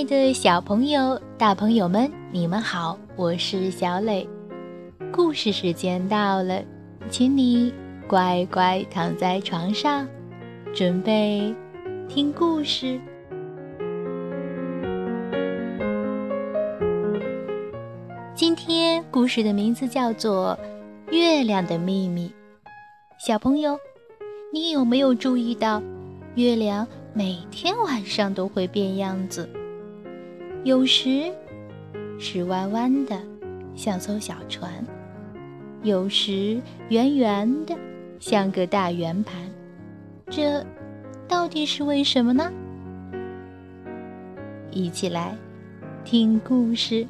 爱的小朋友、大朋友们，你们好，我是小磊。故事时间到了，请你乖乖躺在床上，准备听故事。今天故事的名字叫做《月亮的秘密》。小朋友，你有没有注意到，月亮每天晚上都会变样子？有时是弯弯的，像艘小船；有时圆圆的，像个大圆盘。这到底是为什么呢？一起来听故事。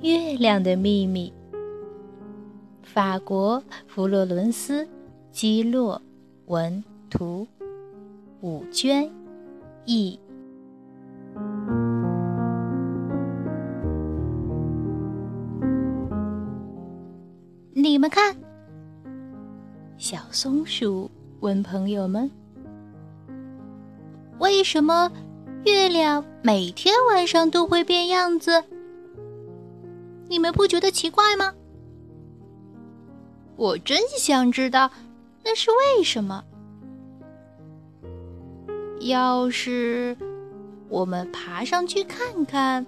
月亮的秘密。法国弗洛伦斯·基洛文图，五娟译。你们看，小松鼠问朋友们：“为什么月亮每天晚上都会变样子？”你们不觉得奇怪吗？我真想知道那是为什么。要是我们爬上去看看，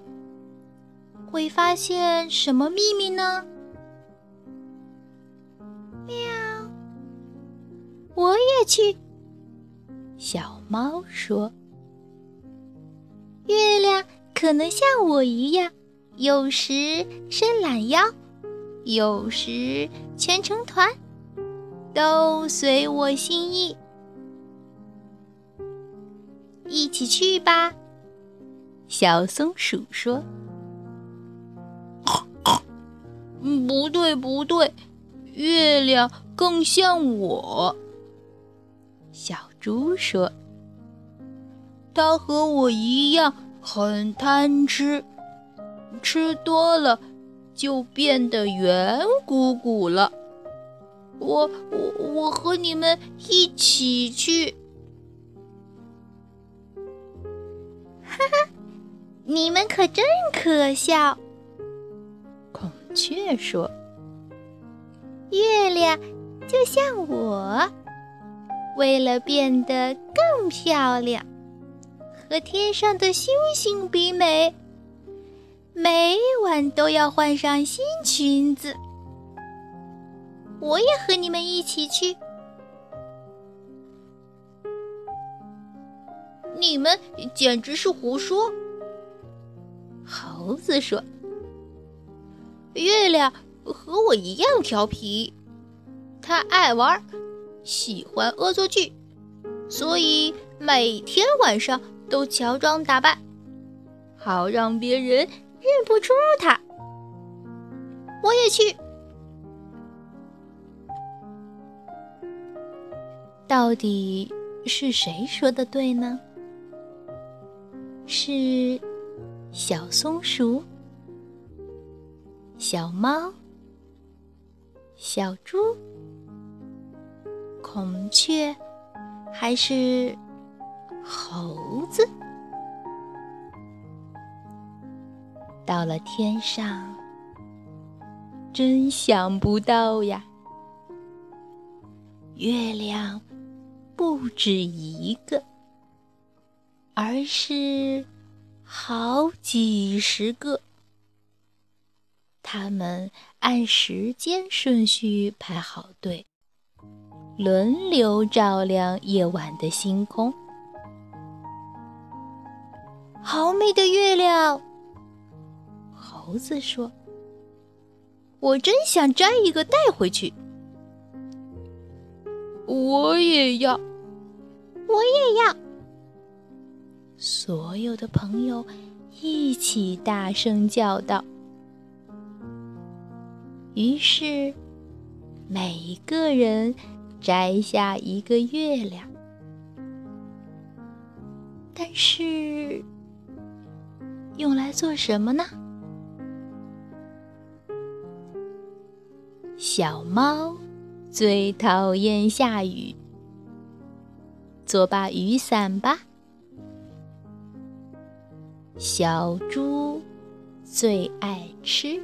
会发现什么秘密呢？喵！我也去。小猫说：“月亮可能像我一样。”有时伸懒腰，有时蜷成团，都随我心意。一起去吧，小松鼠说。嗯，不对，不对，月亮更像我。小猪说，它和我一样很贪吃。吃多了，就变得圆鼓鼓了。我我我和你们一起去。哈哈，你们可真可笑。孔雀说：“月亮就像我，为了变得更漂亮，和天上的星星比美。”每晚都要换上新裙子，我也和你们一起去。你们简直是胡说！猴子说：“月亮和我一样调皮，他爱玩，喜欢恶作剧，所以每天晚上都乔装打扮，好让别人。”认不出他，我也去。到底是谁说的对呢？是小松鼠、小猫、小猪、孔雀，还是猴子？到了天上，真想不到呀！月亮不止一个，而是好几十个。他们按时间顺序排好队，轮流照亮夜晚的星空。好美的月亮！猴子说：“我真想摘一个带回去。”我也要，我也要。所有的朋友一起大声叫道：“于是，每一个人摘下一个月亮。但是，用来做什么呢？小猫最讨厌下雨，做把雨伞吧。小猪最爱吃。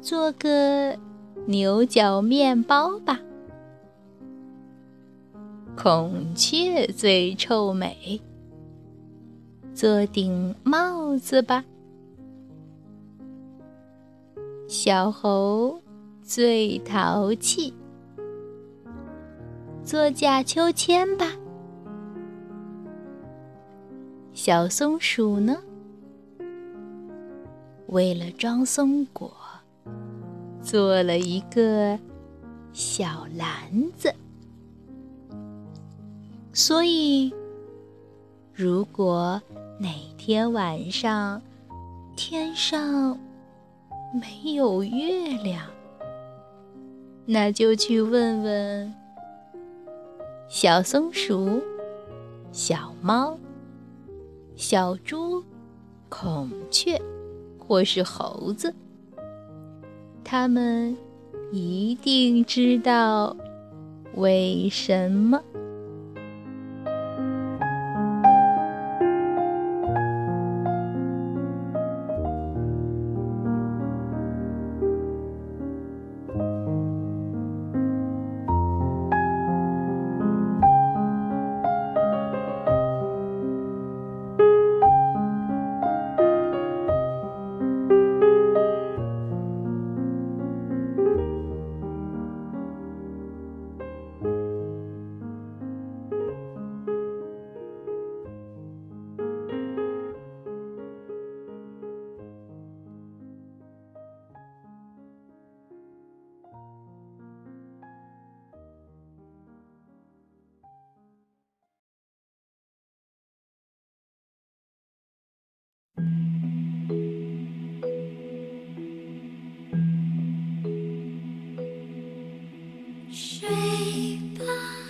做个牛角面包吧。孔雀最臭美，做顶帽子吧。小猴最淘气，做假秋千吧。小松鼠呢，为了装松果。做了一个小篮子，所以如果哪天晚上天上没有月亮，那就去问问小松鼠、小猫、小猪、孔雀或是猴子。他们一定知道为什么。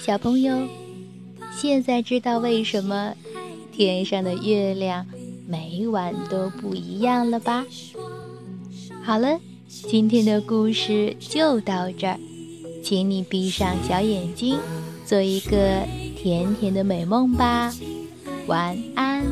小朋友，现在知道为什么天上的月亮每晚都不一样了吧？好了，今天的故事就到这儿，请你闭上小眼睛，做一个甜甜的美梦吧，晚安。